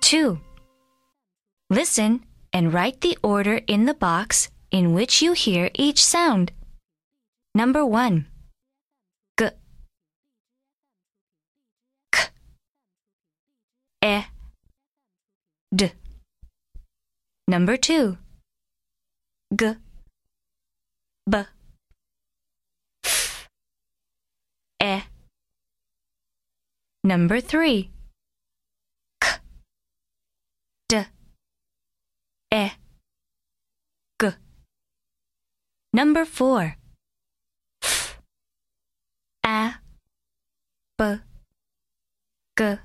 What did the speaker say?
2. Listen and write the order in the box in which you hear each sound. Number 1. G. K. E. D. Number 2. G. B. Number 3. K. D. E. G. Number 4. F. A. B. G.